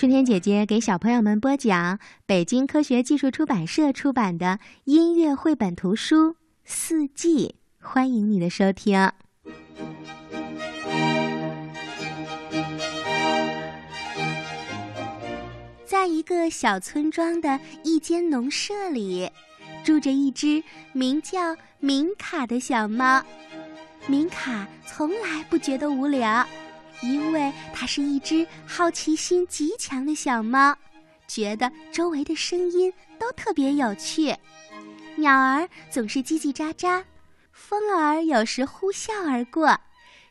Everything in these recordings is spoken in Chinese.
春天姐姐给小朋友们播讲北京科学技术出版社出版的音乐绘本图书《四季》，欢迎你的收听。在一个小村庄的一间农舍里，住着一只名叫明卡的小猫。明卡从来不觉得无聊。因为它是一只好奇心极强的小猫，觉得周围的声音都特别有趣，鸟儿总是叽叽喳喳，风儿有时呼啸而过，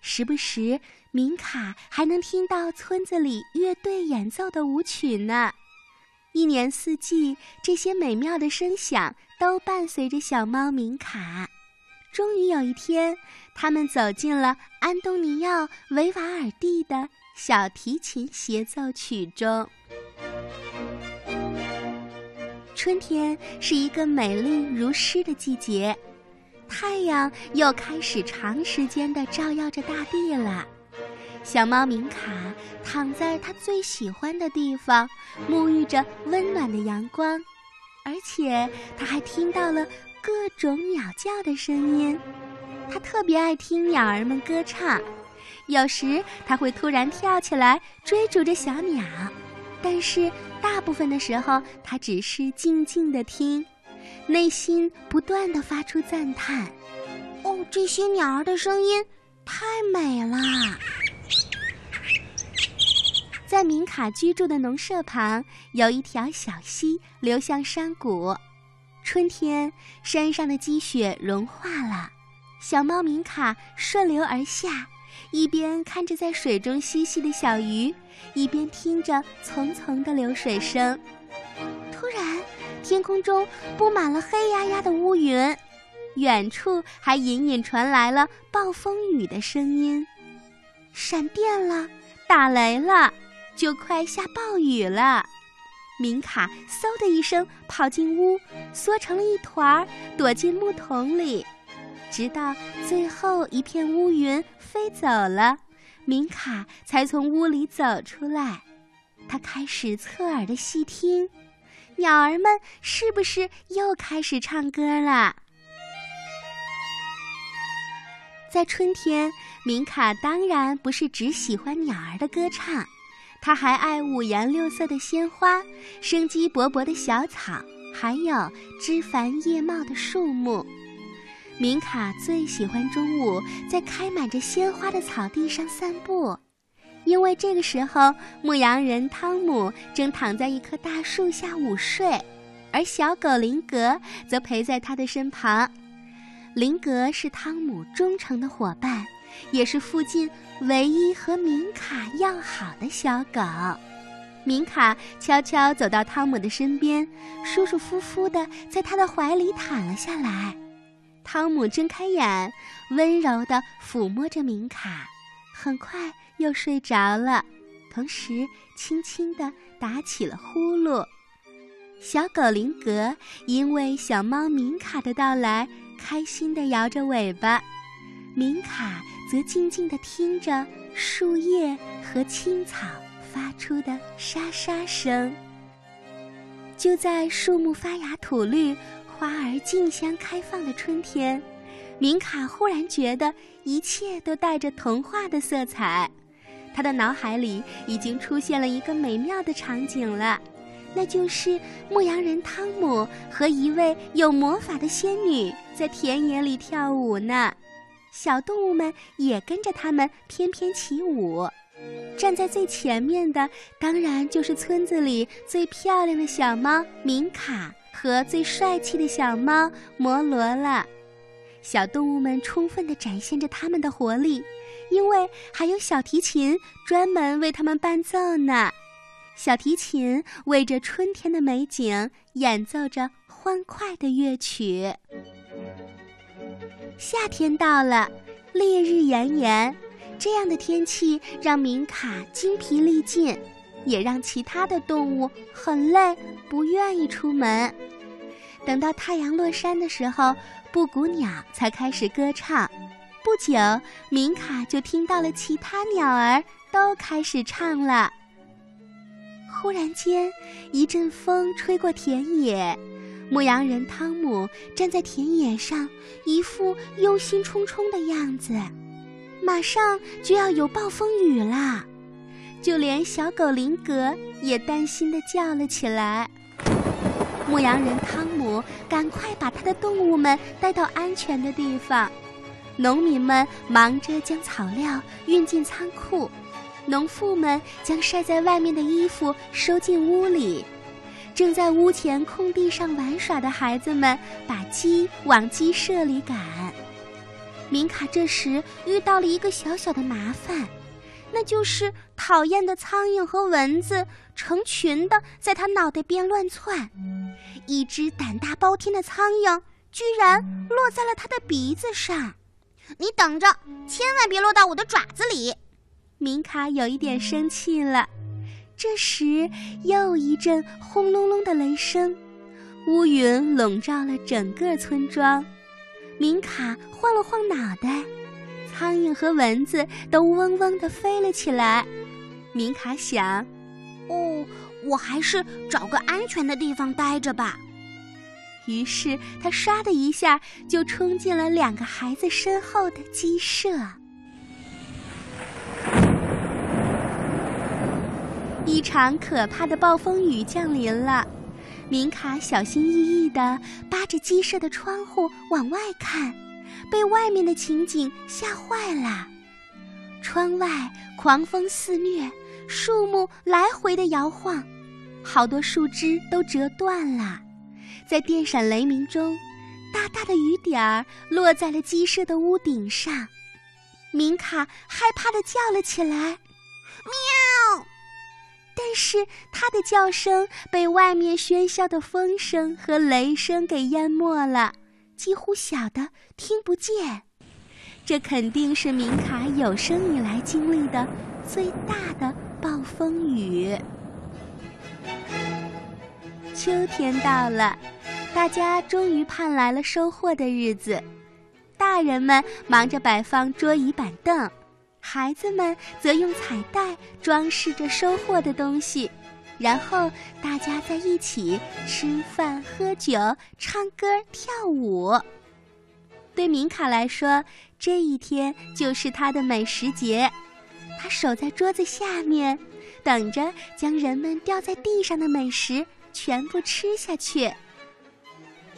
时不时明卡还能听到村子里乐队演奏的舞曲呢。一年四季，这些美妙的声响都伴随着小猫明卡。终于有一天，他们走进了安东尼奥·维瓦尔第的小提琴协奏曲中。春天是一个美丽如诗的季节，太阳又开始长时间的照耀着大地了。小猫明卡躺在它最喜欢的地方，沐浴着温暖的阳光，而且它还听到了。各种鸟叫的声音，它特别爱听鸟儿们歌唱。有时它会突然跳起来追逐着小鸟，但是大部分的时候，它只是静静的听，内心不断的发出赞叹：“哦，这些鸟儿的声音太美了！”在明卡居住的农舍旁，有一条小溪流向山谷。春天，山上的积雪融化了，小猫明卡顺流而下，一边看着在水中嬉戏的小鱼，一边听着淙淙的流水声。突然，天空中布满了黑压压的乌云，远处还隐隐传来了暴风雨的声音，闪电了，打雷了，就快下暴雨了。明卡嗖的一声跑进屋，缩成了一团儿，躲进木桶里，直到最后一片乌云飞走了，明卡才从屋里走出来。他开始侧耳的细听，鸟儿们是不是又开始唱歌了？在春天，明卡当然不是只喜欢鸟儿的歌唱。他还爱五颜六色的鲜花、生机勃勃的小草，还有枝繁叶茂的树木。明卡最喜欢中午在开满着鲜花的草地上散步，因为这个时候牧羊人汤姆正躺在一棵大树下午睡，而小狗林格则陪在他的身旁。林格是汤姆忠诚的伙伴。也是附近唯一和明卡要好的小狗。明卡悄悄走到汤姆的身边，舒舒服服地在他的怀里躺了下来。汤姆睁开眼，温柔地抚摸着明卡，很快又睡着了，同时轻轻地打起了呼噜。小狗林格因为小猫明卡的到来，开心地摇着尾巴。明卡。则静静地听着树叶和青草发出的沙沙声。就在树木发芽吐绿、花儿竞相开放的春天，明卡忽然觉得一切都带着童话的色彩。他的脑海里已经出现了一个美妙的场景了，那就是牧羊人汤姆和一位有魔法的仙女在田野里跳舞呢。小动物们也跟着他们翩翩起舞，站在最前面的当然就是村子里最漂亮的小猫明卡和最帅气的小猫摩罗了。小动物们充分地展现着他们的活力，因为还有小提琴专门为他们伴奏呢。小提琴为着春天的美景演奏着欢快的乐曲。夏天到了，烈日炎炎，这样的天气让明卡精疲力尽，也让其他的动物很累，不愿意出门。等到太阳落山的时候，布谷鸟才开始歌唱。不久，明卡就听到了其他鸟儿都开始唱了。忽然间，一阵风吹过田野，牧羊人汤姆站在田野上，一副忧心忡忡的样子。马上就要有暴风雨了，就连小狗林格也担心地叫了起来。牧羊人汤姆赶快把他的动物们带到安全的地方，农民们忙着将草料运进仓库。农妇们将晒在外面的衣服收进屋里，正在屋前空地上玩耍的孩子们把鸡往鸡舍里赶。明卡这时遇到了一个小小的麻烦，那就是讨厌的苍蝇和蚊子成群的在他脑袋边乱窜。一只胆大包天的苍蝇居然落在了他的鼻子上，你等着，千万别落到我的爪子里！明卡有一点生气了。这时，又一阵轰隆隆的雷声，乌云笼罩了整个村庄。明卡晃了晃脑袋，苍蝇和蚊子都嗡嗡地飞了起来。明卡想：“哦，我还是找个安全的地方待着吧。”于是他唰的一下就冲进了两个孩子身后的鸡舍。一场可怕的暴风雨降临了，明卡小心翼翼地扒着鸡舍的窗户往外看，被外面的情景吓坏了。窗外狂风肆虐，树木来回的摇晃，好多树枝都折断了。在电闪雷鸣中，大大的雨点儿落在了鸡舍的屋顶上，明卡害怕地叫了起来：“喵！”但是它的叫声被外面喧嚣的风声和雷声给淹没了，几乎小的听不见。这肯定是明卡有生以来经历的最大的暴风雨。秋天到了，大家终于盼来了收获的日子。大人们忙着摆放桌椅板凳。孩子们则用彩带装饰着收获的东西，然后大家在一起吃饭、喝酒、唱歌、跳舞。对明卡来说，这一天就是他的美食节。他守在桌子下面，等着将人们掉在地上的美食全部吃下去。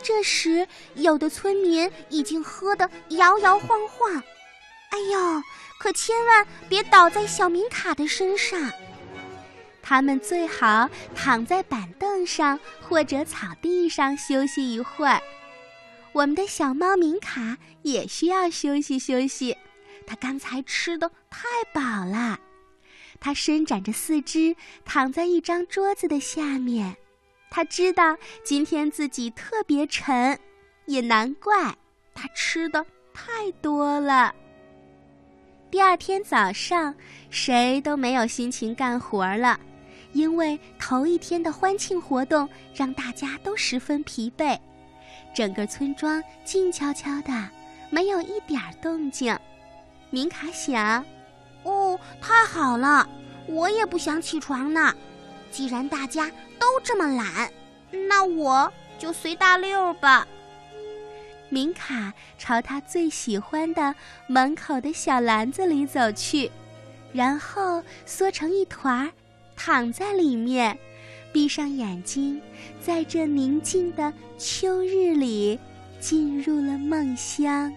这时，有的村民已经喝得摇摇晃晃。哎呦！可千万别倒在小明卡的身上。他们最好躺在板凳上或者草地上休息一会儿。我们的小猫明卡也需要休息休息，它刚才吃的太饱了。它伸展着四肢，躺在一张桌子的下面。它知道今天自己特别沉，也难怪，它吃的太多了。第二天早上，谁都没有心情干活了，因为头一天的欢庆活动让大家都十分疲惫。整个村庄静悄悄的，没有一点儿动静。明卡想：“哦，太好了，我也不想起床呢。既然大家都这么懒，那我就随大溜吧。”明卡朝他最喜欢的门口的小篮子里走去，然后缩成一团儿，躺在里面，闭上眼睛，在这宁静的秋日里，进入了梦乡。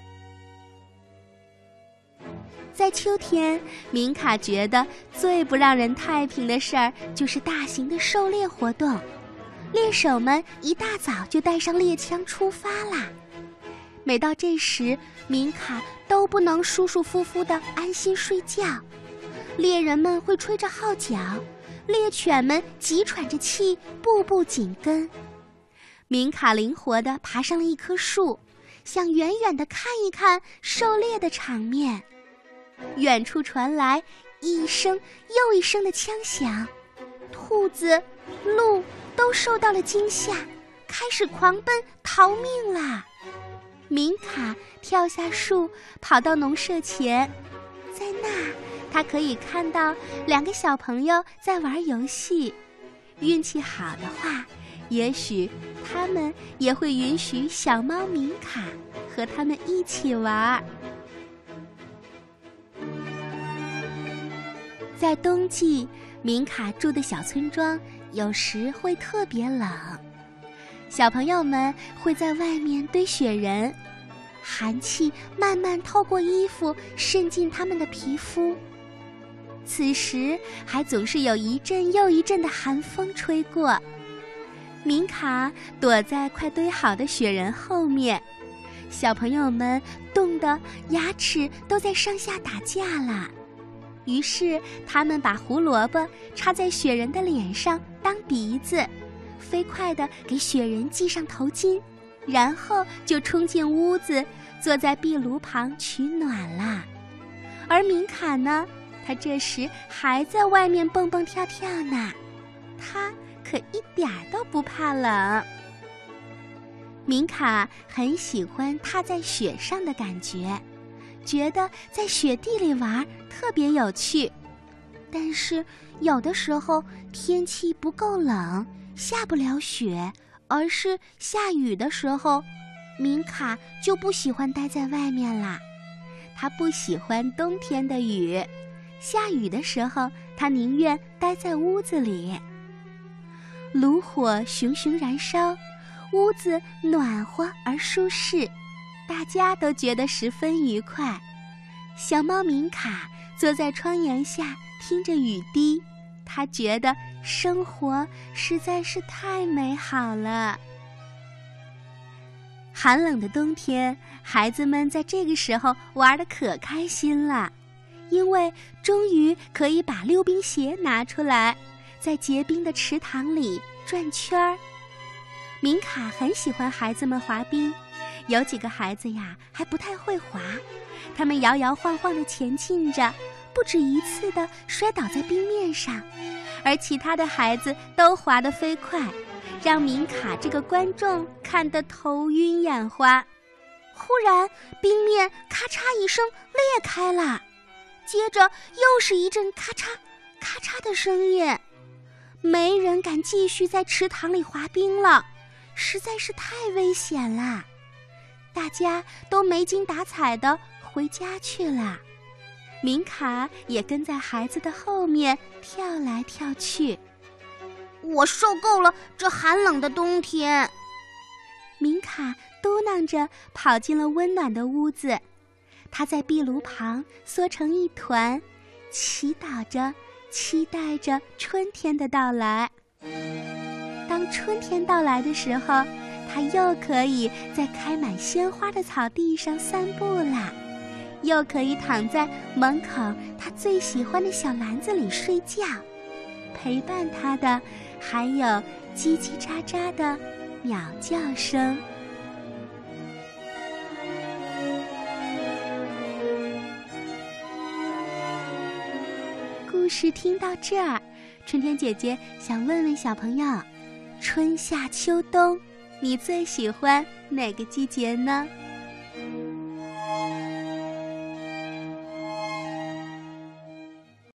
在秋天，明卡觉得最不让人太平的事儿就是大型的狩猎活动，猎手们一大早就带上猎枪出发啦。每到这时，明卡都不能舒舒服服的安心睡觉。猎人们会吹着号角，猎犬们急喘着气，步步紧跟。明卡灵活地爬上了一棵树，想远远地看一看狩猎的场面。远处传来一声又一声的枪响，兔子、鹿都受到了惊吓，开始狂奔逃命啦。明卡跳下树，跑到农舍前，在那，他可以看到两个小朋友在玩游戏。运气好的话，也许他们也会允许小猫明卡和他们一起玩。在冬季，明卡住的小村庄有时会特别冷，小朋友们会在外面堆雪人，寒气慢慢透过衣服渗进他们的皮肤。此时还总是有一阵又一阵的寒风吹过，明卡躲在快堆好的雪人后面，小朋友们冻得牙齿都在上下打架了。于是他们把胡萝卜插在雪人的脸上当鼻子，飞快地给雪人系上头巾，然后就冲进屋子，坐在壁炉旁取暖了。而明卡呢？他这时还在外面蹦蹦跳跳呢，他可一点儿都不怕冷。明卡很喜欢踏在雪上的感觉，觉得在雪地里玩特别有趣。但是有的时候天气不够冷，下不了雪，而是下雨的时候，明卡就不喜欢待在外面啦。他不喜欢冬天的雨。下雨的时候，他宁愿待在屋子里。炉火熊熊燃烧，屋子暖和而舒适，大家都觉得十分愉快。小猫明卡坐在窗檐下听着雨滴，他觉得生活实在是太美好了。寒冷的冬天，孩子们在这个时候玩的可开心了。因为终于可以把溜冰鞋拿出来，在结冰的池塘里转圈儿。明卡很喜欢孩子们滑冰，有几个孩子呀还不太会滑，他们摇摇晃晃地前进着，不止一次地摔倒在冰面上，而其他的孩子都滑得飞快，让明卡这个观众看得头晕眼花。忽然，冰面咔嚓一声裂开了。接着又是一阵咔嚓、咔嚓的声音，没人敢继续在池塘里滑冰了，实在是太危险了。大家都没精打采的回家去了。明卡也跟在孩子的后面跳来跳去。我受够了这寒冷的冬天，明卡嘟囔着跑进了温暖的屋子。他在壁炉旁缩成一团，祈祷着，期待着春天的到来。当春天到来的时候，他又可以在开满鲜花的草地上散步啦，又可以躺在门口他最喜欢的小篮子里睡觉。陪伴他的还有叽叽喳喳的鸟叫声。故事听到这儿，春天姐姐想问问小朋友：春夏秋冬，你最喜欢哪个季节呢？